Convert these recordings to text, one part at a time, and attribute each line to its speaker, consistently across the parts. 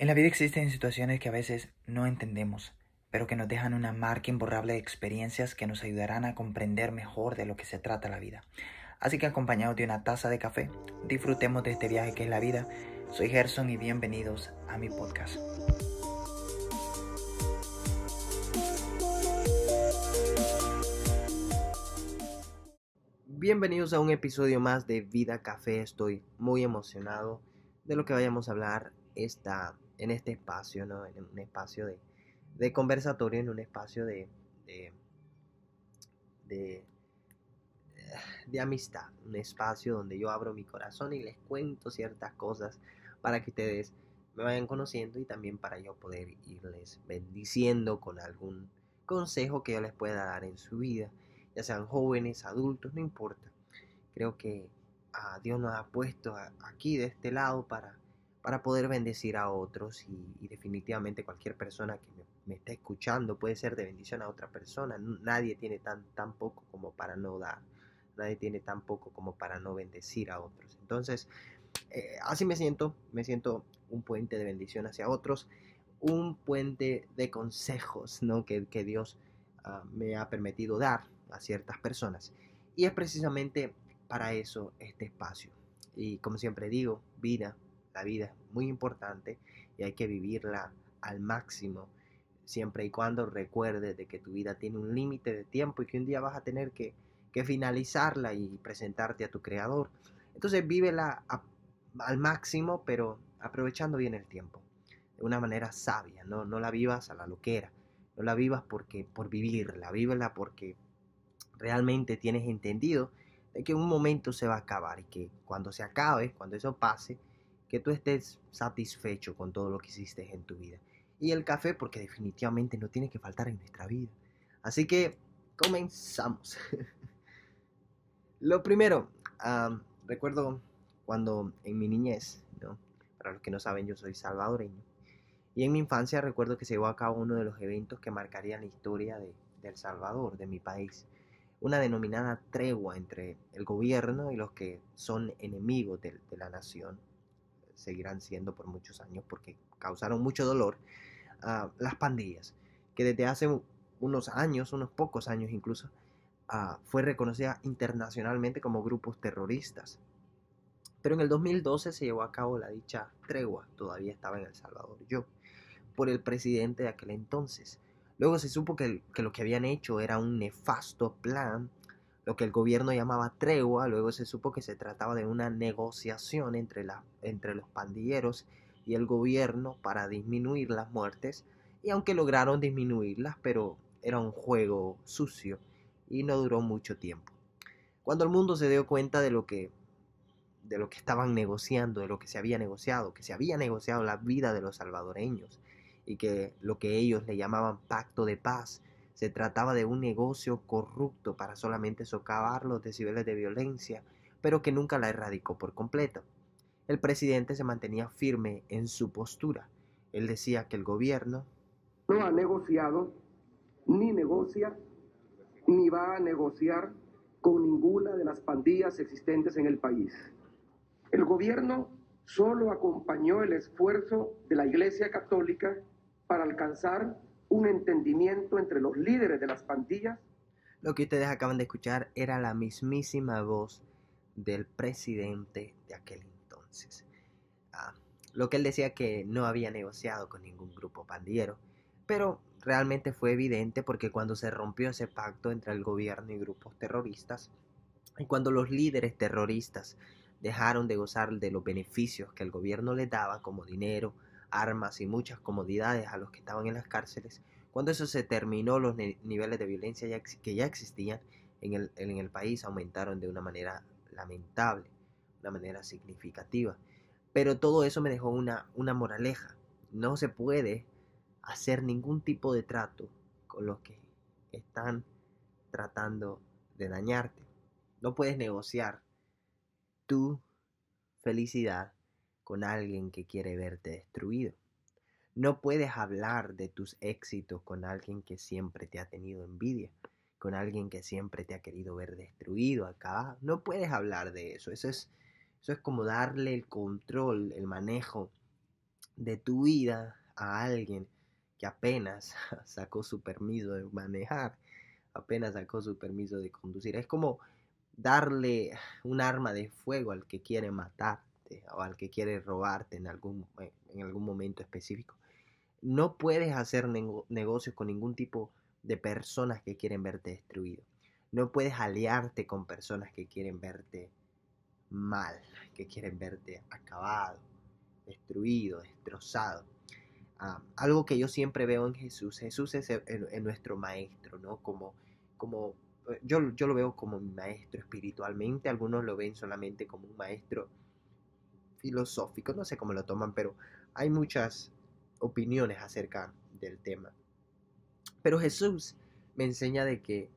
Speaker 1: En la vida existen situaciones que a veces no entendemos, pero que nos dejan una marca imborrable de experiencias que nos ayudarán a comprender mejor de lo que se trata la vida. Así que acompañados de una taza de café, disfrutemos de este viaje que es la vida. Soy Gerson y bienvenidos a mi podcast. Bienvenidos a un episodio más de Vida Café. Estoy muy emocionado de lo que vayamos a hablar esta en este espacio, ¿no? En un espacio de, conversatorio, en un espacio de, de, de, amistad, un espacio donde yo abro mi corazón y les cuento ciertas cosas para que ustedes me vayan conociendo y también para yo poder irles bendiciendo con algún consejo que yo les pueda dar en su vida, ya sean jóvenes, adultos, no importa. Creo que a ah, Dios nos ha puesto aquí de este lado para para poder bendecir a otros y, definitivamente cualquier persona que me, esté escuchando puede ser de bendición a otra persona. Nadie tiene tan, tan poco como para no dar, nadie tiene tan poco como para no bendecir a otros. Entonces, eh, así me siento, me siento un puente de bendición hacia otros, un puente de consejos ¿no? que, que Dios ah, me ha permitido dar a ciertas personas. Y es precisamente para eso este espacio. Y como siempre digo, vida la vida es muy importante y hay que vivirla al máximo, siempre y cuando recuerdes de que tu vida tiene un límite de tiempo y que un día vas a tener que, finalizarla y presentarte a tu creador. Entonces vívela al máximo, pero aprovechando bien el tiempo, de una manera sabia, no, no la vivas a la loquera, no la vivas porque, por vivirla, vívela porque realmente tienes entendido de que un momento se va a acabar y que cuando se acabe, cuando eso pase, que tú estés satisfecho con todo lo que hiciste en tu vida. Y el café porque definitivamente no tiene que faltar en nuestra vida. Así que comenzamos. lo primero, recuerdo cuando en mi niñez, ¿no? para los que no saben yo soy salvadoreño, y en mi infancia recuerdo que se llevó a cabo uno de los eventos que marcarían la historia de, El Salvador, de mi país una denominada tregua entre el gobierno y los que son enemigos de la nación seguirán siendo por muchos años porque causaron mucho dolor, a las pandillas, que desde hace unos años, unos pocos años incluso, ah, fue reconocida internacionalmente como grupos terroristas. Pero en el 2012 se llevó a cabo la dicha tregua, todavía estaba en El Salvador yo, por el presidente de aquel entonces. Luego se supo que lo que habían hecho era un nefasto plan lo que el gobierno llamaba tregua, luego se supo que se trataba de una negociación entre, la, entre los pandilleros y el gobierno para disminuir las muertes, y aunque lograron disminuirlas, pero era un juego sucio y no duró mucho tiempo. Cuando el mundo se dio cuenta de lo que de lo que estaban negociando, de lo que se había negociado, que se había negociado la vida de los salvadoreños y que lo que ellos le llamaban pacto de paz se trataba de un negocio corrupto para solamente socavar los decibeles de violencia, pero que nunca la erradicó por completo. El presidente se mantenía firme en su postura. Él decía que el gobierno
Speaker 2: no ha negociado, ni negocia, ni va a negociar con ninguna de las pandillas existentes en el país. El gobierno solo acompañó el esfuerzo de la Iglesia Católica para alcanzar un entendimiento entre los líderes de las pandillas.
Speaker 1: Lo que ustedes acaban de escuchar era la mismísima voz del presidente de aquel entonces. Ah, lo que él decía que no había negociado con ningún grupo pandillero, pero realmente fue evidente porque cuando se rompió ese pacto entre el gobierno y grupos terroristas, y cuando los líderes terroristas dejaron de gozar de los beneficios que el gobierno les daba como dinero, armas y muchas comodidades a los que estaban en las cárceles, cuando eso se terminó, los niveles de violencia que ya existían en el, en el país aumentaron de una manera lamentable, una manera significativa. Pero todo eso me dejó una, una moraleja. No se puede hacer ningún tipo de trato con los que están tratando de dañarte. No puedes negociar tu felicidad con alguien que quiere verte destruido. No puedes hablar de tus éxitos con alguien que siempre te ha tenido envidia, con alguien que siempre te ha querido ver destruido, acabado. No puedes hablar de eso. Eso es, eso es como darle el control, el manejo de tu vida a alguien que apenas sacó su permiso de manejar, apenas sacó su permiso de conducir. Es como darle un arma de fuego al que quiere matarte o al que quiere robarte en algún, en algún momento específico. No puedes hacer negocios con ningún tipo de personas que quieren verte destruido. No puedes aliarte con personas que quieren verte mal, que quieren verte acabado, destruido, destrozado. Ah, algo que yo siempre veo en Jesús, Jesús es nuestro maestro, ¿no? Como, como eh, yo, yo lo veo como mi maestro espiritualmente, algunos lo ven solamente como un maestro filosófico, no sé cómo lo toman, pero hay muchas opiniones acerca del tema. Pero Jesús me enseña de que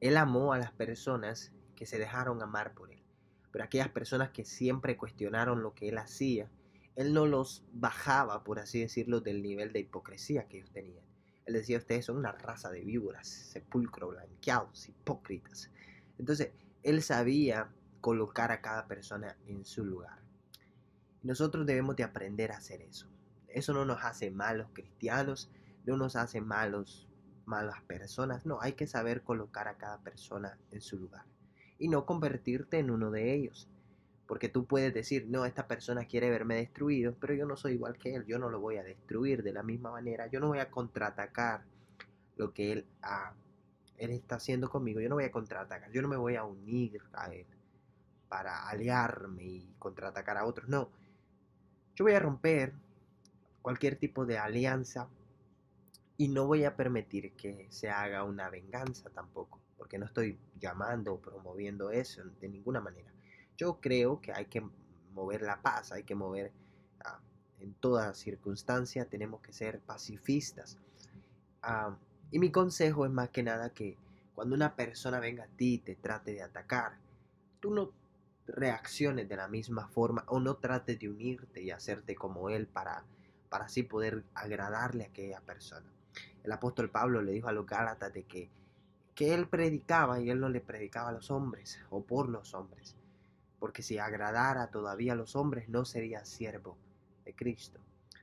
Speaker 1: Él amó a las personas que se dejaron amar por Él. Pero aquellas personas que siempre cuestionaron lo que Él hacía, Él no los bajaba, por así decirlo, del nivel de hipocresía que ellos tenían. Él decía, ustedes son una raza de víboras, sepulcro blanqueados, hipócritas. Entonces, Él sabía colocar a cada persona en su lugar. Nosotros debemos de aprender a hacer eso. Eso no nos hace malos cristianos, no nos hace malos malas personas. No, hay que saber colocar a cada persona en su lugar y no convertirte en uno de ellos. Porque tú puedes decir, no, esta persona quiere verme destruido, pero yo no soy igual que él, yo no lo voy a destruir de la misma manera, yo no voy a contraatacar lo que él, ah, él está haciendo conmigo, yo no voy a contraatacar, yo no me voy a unir a él para aliarme y contraatacar a otros, no, yo voy a romper cualquier tipo de alianza y no voy a permitir que se haga una venganza tampoco, porque no estoy llamando o promoviendo eso de ninguna manera. Yo creo que hay que mover la paz, hay que mover ah, en toda circunstancia, tenemos que ser pacifistas. Ah, y mi consejo es más que nada que cuando una persona venga a ti y te trate de atacar, tú no reacciones de la misma forma o no trates de unirte y hacerte como él para, para así poder agradarle a aquella persona el apóstol Pablo le dijo a los Gálatas de que, que él predicaba y él no le predicaba a los hombres o por los hombres, porque si agradara todavía a los hombres no sería siervo de Cristo.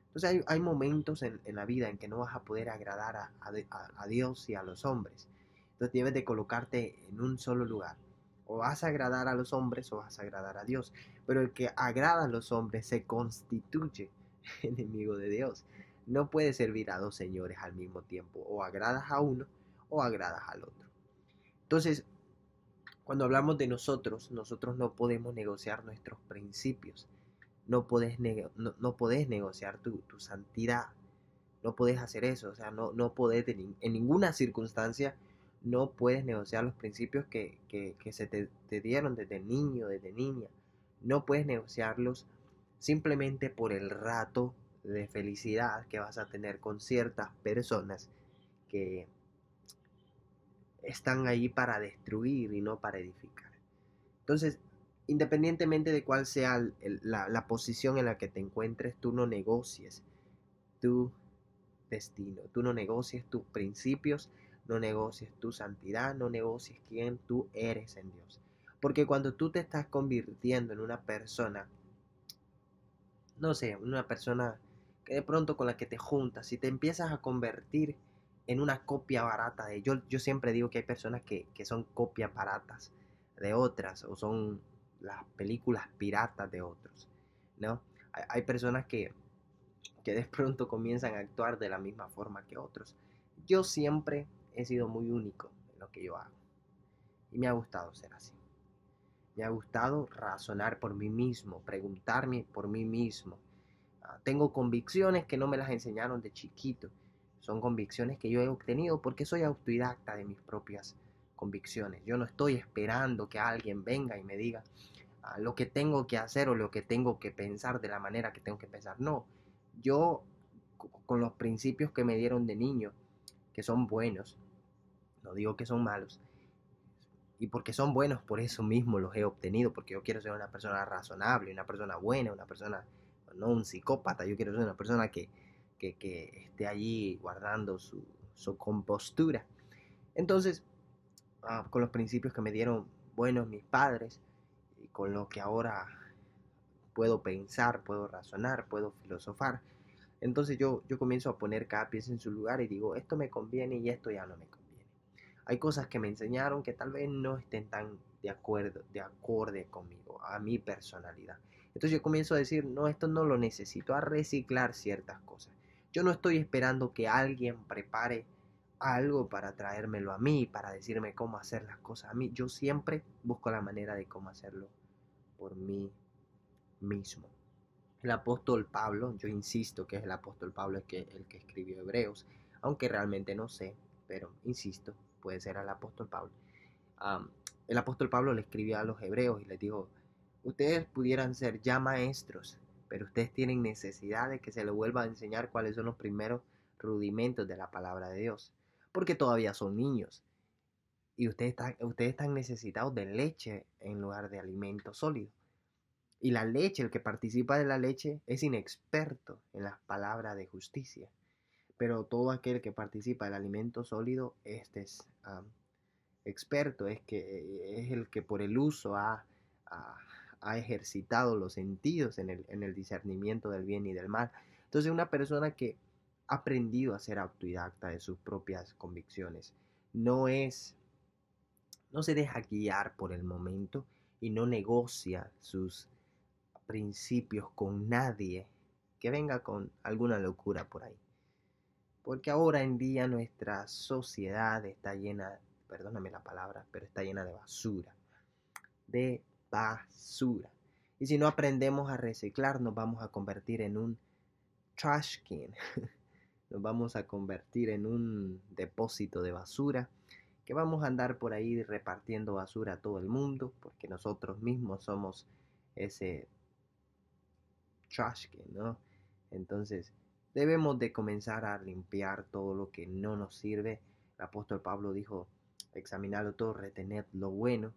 Speaker 1: Entonces hay, momentos en, la vida en que no vas a poder agradar a, a, Dios y a los hombres. Entonces debes de colocarte en un solo lugar. O vas a agradar a los hombres o vas a agradar a Dios. Pero el que agrada a los hombres se constituye enemigo de Dios. No puedes servir a dos señores al mismo tiempo. O agradas a uno o agradas al otro. Entonces, cuando hablamos de nosotros, nosotros no podemos negociar nuestros principios. No puedes no, no negociar tu, santidad. No puedes hacer eso. O sea, no, no podés en ninguna circunstancia no puedes negociar los principios que, se te, dieron desde niño, desde niña. No puedes negociarlos simplemente por el rato de felicidad que vas a tener con ciertas personas que están ahí para destruir y no para edificar. Entonces, independientemente de cuál sea la, posición en la que te encuentres, tú no negocies tu destino, tú no negocies tus principios, no negocies tu santidad, no negocies quién tú eres en Dios. Porque cuando tú te estás convirtiendo en una persona, no sé, una persona que de pronto con la que te juntas, si te empiezas a convertir en una copia barata de yo, yo siempre digo que hay personas que, son copias baratas de otras o son las películas piratas de otros, ¿no? Hay, personas que, que de pronto comienzan a actuar de la misma forma que otros. Yo siempre he sido muy único en lo que yo hago y me ha gustado ser así. Me ha gustado razonar por mí mismo, preguntarme por mí mismo, tengo convicciones que no me las enseñaron de chiquito. Son convicciones que yo he obtenido porque soy autodidacta de mis propias convicciones. Yo no estoy esperando que alguien venga y me diga ah, lo que tengo que hacer o lo que tengo que pensar de la manera que tengo que pensar. No, yo con los principios que me dieron de niño, que son buenos, no digo que son malos, y porque son buenos, por eso mismo los he obtenido, porque yo quiero ser una persona razonable, una persona buena, una persona no un psicópata, yo quiero ser una persona que, esté allí guardando su, compostura. Entonces, ah, con los principios que me dieron buenos mis padres, y con lo que ahora puedo pensar, puedo razonar, puedo filosofar, Entonces yo, yo comienzo a poner cada pieza en su lugar y digo, esto me conviene y esto ya no me conviene. Hay cosas que me enseñaron que tal vez no estén tan de acuerdo, de acorde conmigo, a mi personalidad. Entonces yo comienzo a decir, no, esto no lo necesito, a reciclar ciertas cosas. Yo no estoy esperando que alguien prepare algo para traérmelo a mí, para decirme cómo hacer las cosas a mí. Yo siempre busco la manera de cómo hacerlo por mí mismo. El apóstol Pablo, yo insisto que es el apóstol Pablo el que, el que escribió Hebreos, aunque realmente no sé, pero insisto, puede ser el apóstol Pablo. el apóstol Pablo le escribió a los hebreos y les dijo, ustedes pudieran ser ya maestros, pero ustedes tienen necesidad de que se les vuelva a enseñar cuáles son los primeros rudimentos de la palabra de Dios, porque todavía son niños. Y ustedes están, ustedes están necesitados de leche en lugar de alimento sólido. Y la leche, el que participa de la leche, es inexperto en las palabras de justicia. Pero todo aquel que participa del alimento sólido, este es experto, es, que, es el que por el uso ha, ha, ejercitado los sentidos en el, en el discernimiento del bien y del mal. Entonces una persona que ha aprendido a ser autodidacta de sus propias convicciones, no es, no se deja guiar por el momento y no negocia sus principios con nadie que venga con alguna locura por ahí. Porque ahora en día nuestra sociedad está llena, perdóname la palabra, pero está llena de basura. De basura. Y si no aprendemos a reciclar, nos vamos a convertir en un trash. Nos vamos a convertir en un depósito de basura que vamos a andar por ahí repartiendo basura a todo el mundo porque nosotros mismos somos ese trash ¿no? Entonces, debemos de comenzar a limpiar todo lo que no nos sirve. El apóstol Pablo dijo, examinarlo todo, retener lo bueno.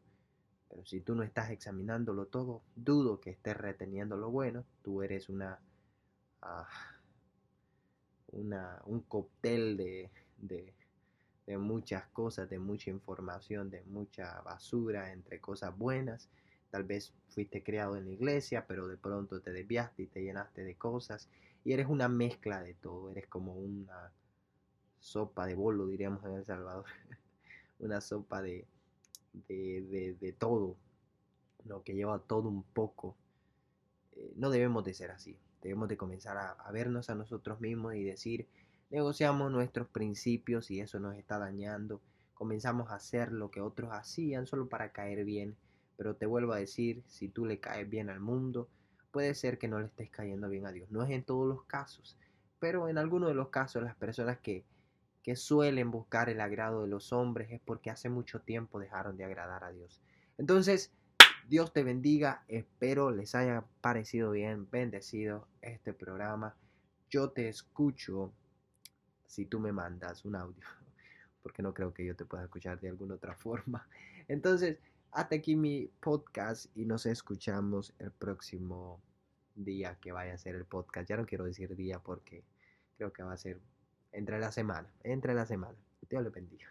Speaker 1: Pero si tú no estás examinándolo todo, dudo que estés reteniendo lo bueno. Tú eres una, ah, una un cóctel de, de muchas cosas, de mucha información, de mucha basura entre cosas buenas Tal vez fuiste criado en la iglesia, pero de pronto te desviaste y te llenaste de cosas. Y eres una mezcla de todo. Eres como una sopa de bolo, diríamos en El Salvador. una sopa de, de, de, todo. Lo que lleva todo un poco. Eh, no debemos de ser así. Debemos de comenzar a, a vernos a nosotros mismos y decir, negociamos nuestros principios y eso nos está dañando. Comenzamos a hacer lo que otros hacían solo para caer bien pero te vuelvo a decir, si tú le caes bien al mundo, puede ser que no le estés cayendo bien a Dios. No es en todos los casos, pero en algunos de los casos las personas que, que suelen buscar el agrado de los hombres es porque hace mucho tiempo dejaron de agradar a Dios. Entonces, Dios te bendiga, espero les haya parecido bien, bendecido este programa. Yo te escucho si tú me mandas un audio, porque no creo que yo te pueda escuchar de alguna otra forma. Entonces, hasta aquí mi podcast y nos escuchamos el próximo día que vaya a ser el podcast. Ya no quiero decir día porque creo que va a ser entre la semana, entre la semana. Dios le bendiga.